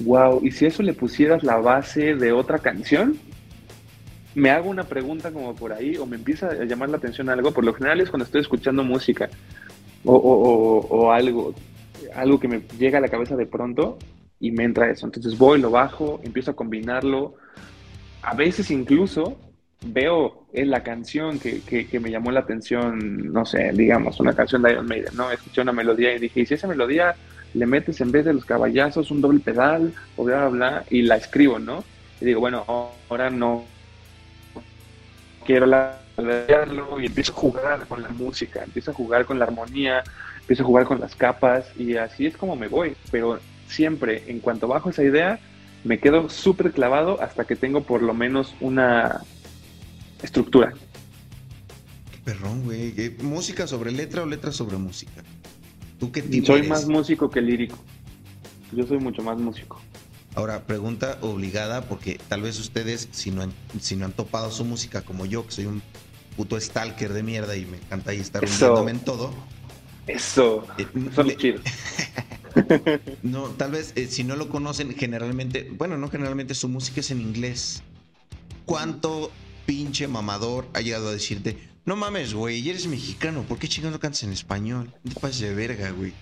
Speaker 2: Wow, y si eso le pusieras la base de otra canción, me hago una pregunta como por ahí o me empieza a llamar la atención algo. Por lo general es cuando estoy escuchando música o, algo, algo que me llega a la cabeza de pronto y me entra eso. Entonces voy, lo bajo, empiezo a combinarlo. A veces incluso veo en la canción que, que, me llamó la atención, no sé, digamos, una canción de Iron Maiden, ¿no? Escuché una melodía y dije, ¿y si esa melodía le metes en vez de los caballazos un doble pedal o bla, bla, bla, y la escribo, ¿no? Y digo, bueno, ahora no quiero la y empiezo a jugar con la música, empiezo a jugar con la armonía, empiezo a jugar con las capas y así es como me voy, pero siempre en cuanto bajo esa idea me quedo súper clavado hasta que tengo por lo menos una estructura.
Speaker 1: Perrón, güey. ¿Música sobre letra o letra sobre música?
Speaker 2: ¿Tú qué tipo Soy más músico que lírico. Yo soy mucho más músico.
Speaker 1: Ahora, pregunta obligada, porque tal vez ustedes, si no han, si no han topado su música como yo, que soy un puto stalker de mierda y me encanta ahí estar hundiéndome en todo.
Speaker 2: Eso, eh, eso es chido. (laughs)
Speaker 1: no, tal vez eh, si no lo conocen, generalmente, bueno, no generalmente, su música es en inglés. ¿Cuánto pinche mamador ha llegado a decirte, no mames, güey, eres mexicano, ¿por qué chingando cantas en español? No te pases de verga, güey.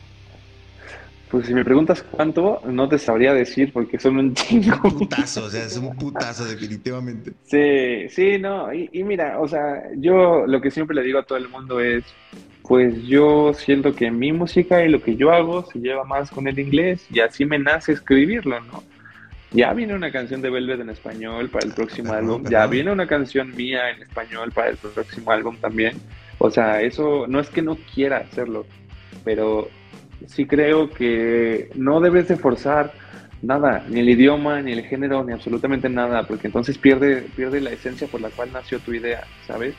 Speaker 2: Pues si me preguntas cuánto, no te sabría decir porque son un chingo.
Speaker 1: Un putazo, o sea, es un putazo definitivamente.
Speaker 2: Sí, sí, no, y, y, mira, o sea, yo lo que siempre le digo a todo el mundo es, pues yo siento que mi música y lo que yo hago se lleva más con el inglés y así me nace escribirlo, ¿no? Ya viene una canción de Velvet en español para el próximo álbum. Ya viene una canción mía en español para el próximo álbum también. O sea, eso no es que no quiera hacerlo, pero sí creo que no debes de forzar nada, ni el idioma, ni el género, ni absolutamente nada, porque entonces pierde, pierde la esencia por la cual nació tu idea, ¿sabes?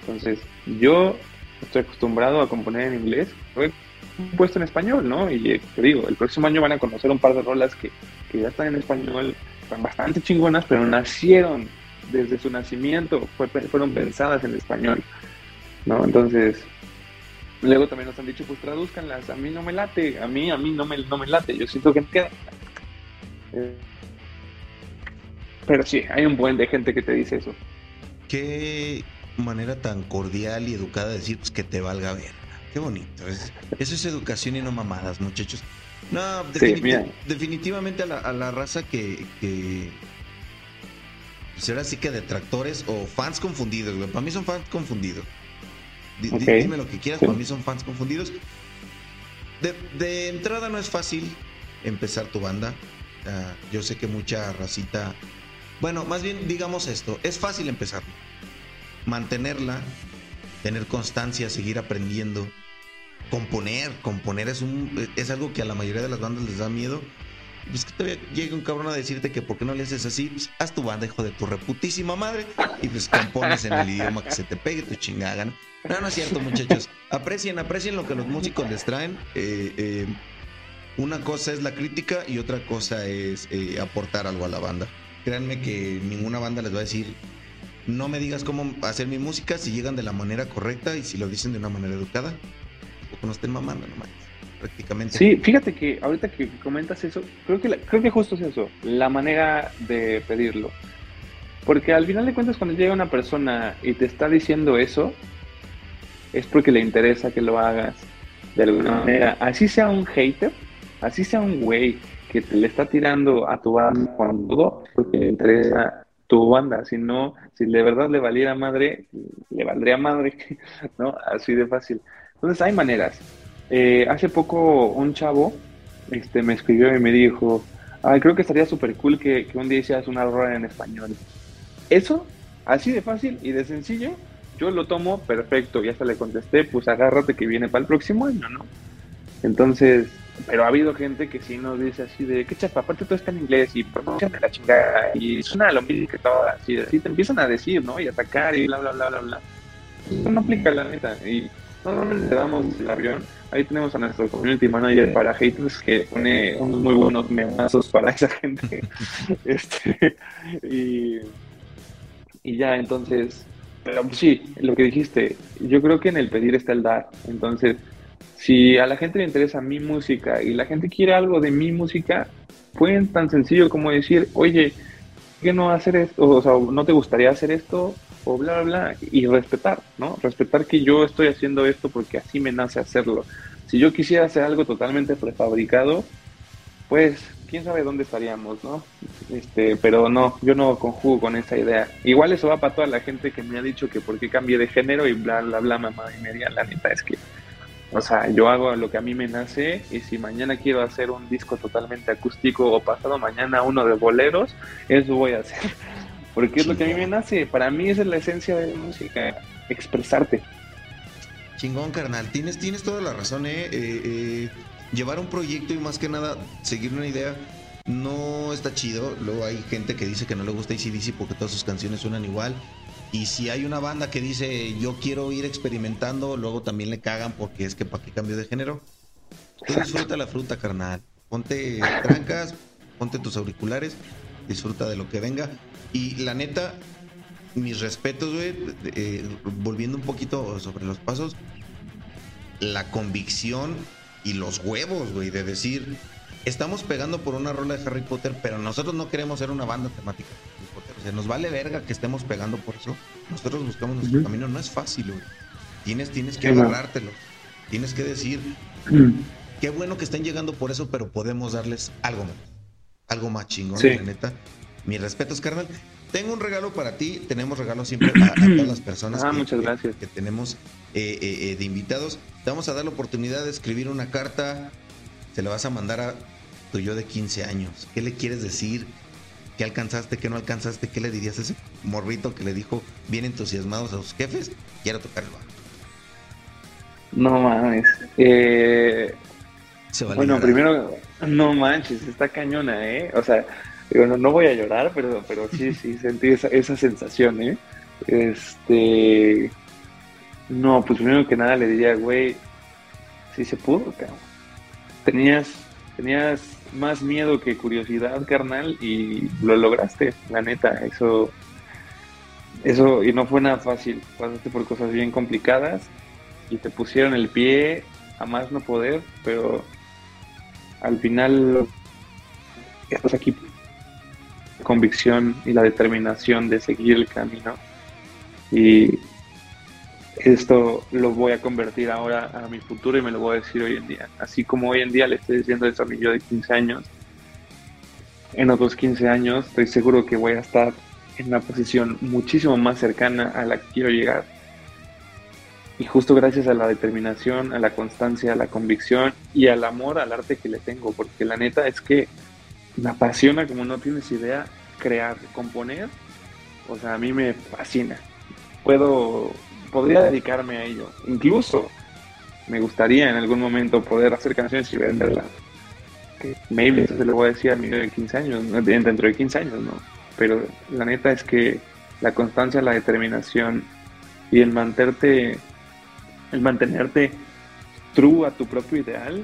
Speaker 2: Entonces, yo estoy acostumbrado a componer en inglés, puesto en español, ¿no? Y eh, te digo, el próximo año van a conocer un par de rolas que, que ya están en español, están bastante chingonas, pero nacieron desde su nacimiento, fueron pensadas en español, ¿no? Entonces, luego también nos han dicho, pues traduzcanlas, a mí no me late, a mí, a mí no me, no me late, yo siento que queda. Eh, pero sí, hay un buen de gente que te dice eso.
Speaker 1: Qué manera tan cordial y educada de decir pues, que te valga ver. Qué bonito. eso es educación y no mamadas, muchachos. No, definitivamente a la, raza que, que pues ahora sí que detractores o fans confundidos, güey. Para mí son fans confundidos. Dime lo que quieras, para mí son fans confundidos. De, de, entrada no es fácil empezar tu banda. yo sé que mucha racita. Bueno, más bien digamos esto: es fácil empezar. Mantenerla, tener constancia, seguir aprendiendo. Componer, componer es, un, es algo que a la mayoría de las bandas les da miedo. Pues que todavía llega un cabrón a decirte que por qué no le haces así, pues, haz tu banda, hijo de tu reputísima madre, y pues compones en el idioma que se te pegue tu chingada, ¿no? No, no es cierto, muchachos. Aprecien, aprecien lo que los músicos les traen. Eh, eh, una cosa es la crítica y otra cosa es eh, aportar algo a la banda. Créanme que ninguna banda les va a decir, no me digas cómo hacer mi música si llegan de la manera correcta y si lo dicen de una manera educada. O no estén mamando nomás, prácticamente.
Speaker 2: Sí, fíjate que ahorita que comentas eso, creo que, creo que justo es eso, la manera de pedirlo. Porque al final de cuentas cuando llega una persona y te está diciendo eso, es porque le interesa que lo hagas de alguna manera. Así sea un hater, así sea un güey que te le está tirando a tu banda con todo, porque le interesa tu banda, si no, si de verdad le valiera madre, le valdría madre, (laughs) ¿no? Así de fácil. Entonces hay maneras. Eh, hace poco un chavo este, me escribió y me dijo, Ay, creo que estaría súper cool que, un día hicieras una rueda en español. Eso, así de fácil y de sencillo, yo lo tomo perfecto. Y hasta le contesté, pues agárrate que viene para el próximo año, ¿no? Entonces, pero ha habido gente que sí nos dice así de, qué chapa, aparte todo está en inglés y pronunciame la chingada y suena lo mismo que todo, así, así te empiezan a decir, ¿no? Y atacar y bla, bla, bla, bla, bla. Eso no aplica la neta. Y normalmente le damos el avión. Ahí tenemos a nuestro community manager para haters que pone unos muy buenos memazos para esa gente. (laughs) este, y, y ya, entonces, pero sí, lo que dijiste, yo creo que en el pedir está el dar. Entonces, si a la gente le interesa mi música y la gente quiere algo de mi música, pueden tan sencillo como decir, oye, ¿por qué no hacer esto? O sea, ¿no te gustaría hacer esto? O bla, bla, bla. Y respetar, ¿no? Respetar que yo estoy haciendo esto porque así me nace hacerlo. Si yo quisiera hacer algo totalmente prefabricado, pues quién sabe dónde estaríamos, ¿no? Este, pero no, yo no conjugo con esa idea. Igual eso va para toda la gente que me ha dicho que por qué cambié de género y bla, bla, bla, mamá y media. La neta es que o sea, yo hago lo que a mí me nace y si mañana quiero hacer un disco totalmente acústico o pasado mañana uno de boleros, eso voy a hacer. Porque es lo que a mí me nace. Para mí esa es la esencia de la música, expresarte.
Speaker 1: Chingón, carnal. Tienes, tienes toda la razón, ¿eh? eh, eh llevar un proyecto y más que nada seguir una idea no está chido. Luego hay gente que dice que no le gusta ACDC porque todas sus canciones suenan igual. Y si hay una banda que dice yo quiero ir experimentando, luego también le cagan porque es que para qué cambio de género. Tú disfruta la fruta, carnal. Ponte trancas, ponte tus auriculares, disfruta de lo que venga. Y la neta, mis respetos, güey, eh, volviendo un poquito sobre los pasos, la convicción y los huevos, güey, de decir, estamos pegando por una rola de Harry Potter, pero nosotros no queremos ser una banda temática. O sea, nos vale verga que estemos pegando por eso. Nosotros buscamos nuestro camino. No es fácil, güey. Tienes, tienes que agarrártelo. Tienes que decir, qué bueno que estén llegando por eso, pero podemos darles algo más. Algo más chingón, la neta. Mis respetos, carnal. Tengo un regalo para ti. Tenemos regalos siempre a, todas las personas (clears throat)
Speaker 2: ah, que, muchas gracias.
Speaker 1: que, tenemos eh, eh, eh, de invitados. Te vamos a dar la oportunidad de escribir una carta. Se la vas a mandar a tu yo de 15 años. ¿Qué le quieres decir? ¿Qué alcanzaste? ¿Qué no alcanzaste? ¿Qué le dirías a ese morrito que le dijo bien entusiasmados a sus jefes? Quiero tocar el bajo.
Speaker 2: No mames. Eh, bueno, primero, no manches, está cañona, ¿eh? O sea, digo, no, voy a llorar, pero, pero sí, sí, sentí esa, esa sensación, ¿eh? Este. No, pues primero que nada le diría, güey, sí se pudo, cabrón. Tenías, tenías más miedo que curiosidad, carnal, y lo lograste, la neta, eso, eso, y no fue nada fácil, pasaste por cosas bien complicadas y te pusieron el pie a más no poder, pero al final estás aquí convicción y la determinación de seguir el camino y esto lo voy a convertir ahora a mi futuro y me lo voy a decir hoy en día. Así como hoy en día le estoy diciendo a mi yo de 15 años, en otros 15 años estoy seguro que voy a estar en una posición muchísimo más cercana a la que quiero llegar. Y justo gracias a la determinación, a la constancia, a la convicción y al amor al arte que le tengo, porque la neta es que me apasiona como no tienes idea crear, componer. O sea, a mí me fascina. Puedo, podría dedicarme a ello. Incluso me gustaría en algún momento poder hacer canciones y venderlas. Maybe eso se lo voy a decir a mi de 15 años, dentro de 15 años, ¿no? Pero la neta es que la constancia, la determinación y el mantenerte, el mantenerte true a tu propio ideal,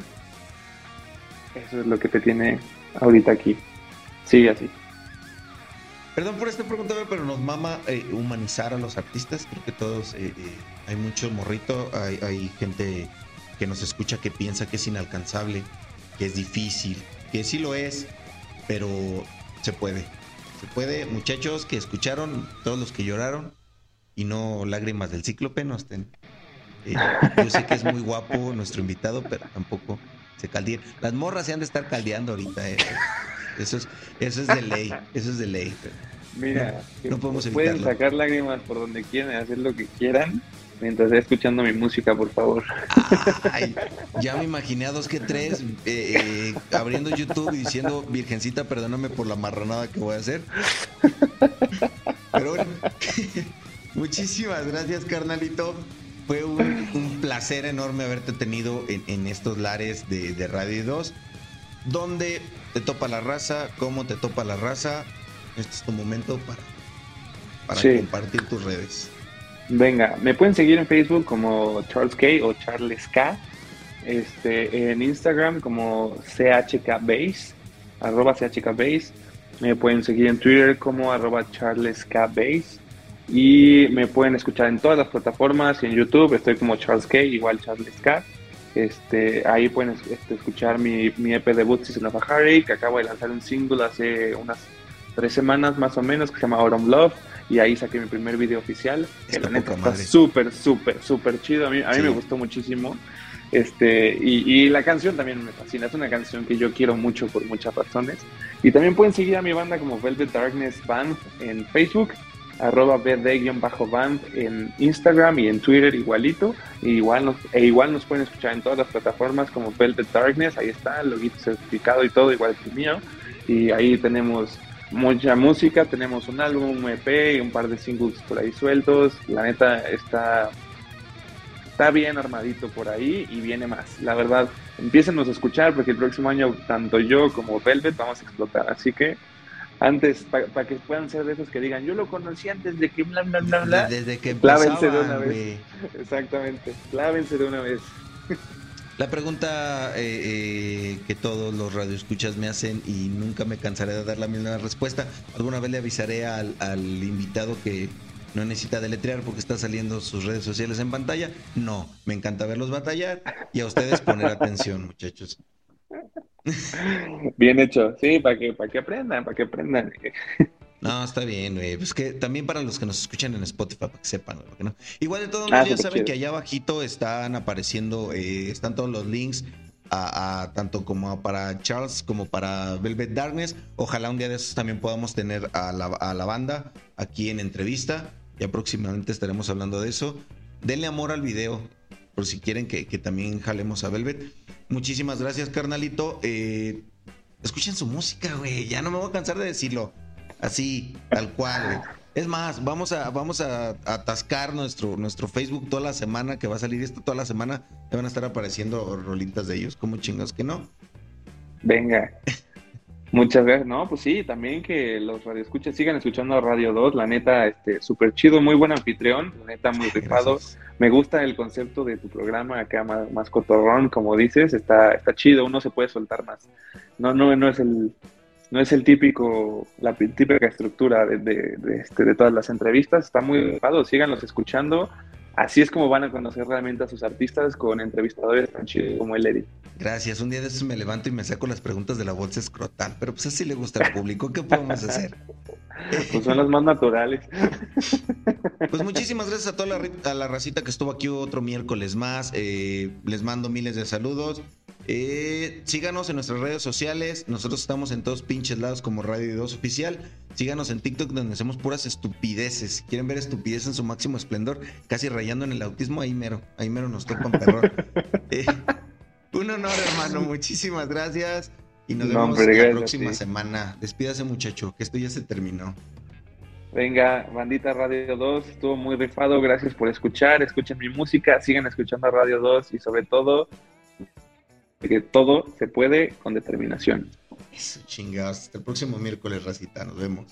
Speaker 2: eso es lo que te tiene ahorita aquí. Sigue así.
Speaker 1: Perdón por esta pregunta, pero nos mama eh, humanizar a los artistas. Creo que todos, eh, eh, hay mucho morrito, hay, hay, gente que nos escucha que piensa que es inalcanzable, que es difícil, que sí lo es, pero se puede. Se puede, muchachos que escucharon, todos los que lloraron y no lágrimas del cíclope, no estén. yo sé que es muy guapo nuestro invitado, pero tampoco se caldeen. Las morras se han de estar caldeando ahorita. Eso es, eso es de ley, eso es de ley.
Speaker 2: Mira, no, podemos pueden sacar lágrimas por donde quieran, hacer lo que quieran, mientras esté escuchando mi música, por favor.
Speaker 1: Ay, ya me imaginé a dos que tres eh, eh, abriendo YouTube y diciendo, Virgencita, perdóname por la marranada que voy a hacer. Pero bueno, (laughs) muchísimas gracias, carnalito. Fue un, placer enorme haberte tenido en, estos lares de, de Radio 2, donde te topa la raza, cómo te topa la raza. Este es tu momento para, para compartir tus redes.
Speaker 2: Venga, me pueden seguir en Facebook como Charles K o Charles K. Este, en Instagram como CHKBase, arroba CHKBase. Me pueden seguir en Twitter como arroba Charles K Base. Y me pueden escuchar en todas las plataformas y en YouTube. Estoy como Charles K, igual Charles K. Este, ahí pueden este, escuchar mi, mi EP de Bootsies en Harry, que acabo de lanzar un single hace unas tres semanas más o menos, que se llama Autumn Love, y ahí saqué mi primer video oficial, que la neta está súper, súper, súper chido, a mí, a mí me gustó muchísimo. Este, y, la canción también me fascina, es una canción que yo quiero mucho por muchas razones. Y también pueden seguir a mi banda como Velvet Darkness Band en Facebook arroba bd-band en Instagram y en Twitter igualito. igual nos, e igual nos pueden escuchar en todas las plataformas como Velvet Darkness, ahí está, el loguito certificado y todo, igual que el mío. Y ahí tenemos mucha música, tenemos un álbum, un EP y un par de singles por ahí sueltos. La neta está, está bien armadito por ahí y viene más. La verdad, empiecen a escuchar porque el próximo año tanto yo como Velvet vamos a explotar. Así que antes, para que puedan ser de esos que digan, yo lo conocí antes de que bla, bla, bla, bla.
Speaker 1: Desde que
Speaker 2: Clávense de una vez. Exactamente, clávense de una vez.
Speaker 1: La pregunta eh, eh, que todos los radioescuchas me hacen y nunca me cansaré de dar la misma respuesta. Alguna vez le avisaré al, al invitado que no necesita deletrear porque está saliendo sus redes sociales en pantalla. No, me encanta verlos batallar y a ustedes poner atención, muchachos.
Speaker 2: Bien hecho, sí, para que, para que aprendan, para que aprendan.
Speaker 1: No, está bien, güey. Pues que también para los que nos escuchan en Spotify, para que sepan, no. Igual de todos modos, ah, ya saben que allá abajito están apareciendo, eh, están todos los links a, tanto como para Charles como para Velvet Darkness. Ojalá un día de esos también podamos tener a la, a la banda aquí en entrevista. Ya próximamente estaremos hablando de eso. Denle amor al video, por si quieren que, que también jalemos a Velvet. Muchísimas gracias, carnalito. Eh, escuchen su música, güey. Ya no me voy a cansar de decirlo. Así, tal cual, güey. Es más, vamos a, vamos a, atascar nuestro, nuestro Facebook toda la semana, que va a salir esto toda la semana. Te van a estar apareciendo rolitas de ellos. ¿Cómo chingados que no?
Speaker 2: Venga. (laughs) Muchas gracias. No, pues sí, también que los radioescuchas sigan escuchando a Radio 2. La neta, este, súper chido, muy buen anfitrión. La neta, muy rifado. Me gusta el concepto de tu programa acá, más, más, cotorrón, como dices. Está, está chido, uno se puede soltar más. No, no, no es el, no es el típico, la típica estructura de, de, este, de todas las entrevistas. Está muy rifado, síganlos escuchando. Así es como van a conocer realmente a sus artistas con entrevistadores tan chidos como el Eric.
Speaker 1: Gracias. Un día de esos me levanto y me saco las preguntas de la bolsa escrotal, pero pues así le gusta al público. ¿Qué podemos hacer? (laughs)
Speaker 2: Pues son las más naturales. (laughs)
Speaker 1: Pues muchísimas gracias a toda la, a la racita que estuvo aquí otro miércoles más. Eh, les mando miles de saludos. Eh, síganos en nuestras redes sociales. Nosotros estamos en todos pinches lados como Radio 2 Oficial. Síganos en TikTok donde hacemos puras estupideces. Quieren ver estupidez en su máximo esplendor, casi rayando en el autismo, ahí mero. Ahí mero nos topan perro. (laughs) Eh, un honor, hermano. Muchísimas gracias. Y nos vemos la próxima semana. Despídase, muchacho, que esto ya se terminó.
Speaker 2: Venga, bandita Radio 2, estuvo muy rifado, gracias por escuchar, escuchen mi música, sigan escuchando Radio 2 y sobre todo, que todo se puede con determinación.
Speaker 1: Eso, chingados. Hasta el próximo miércoles, racita, nos vemos.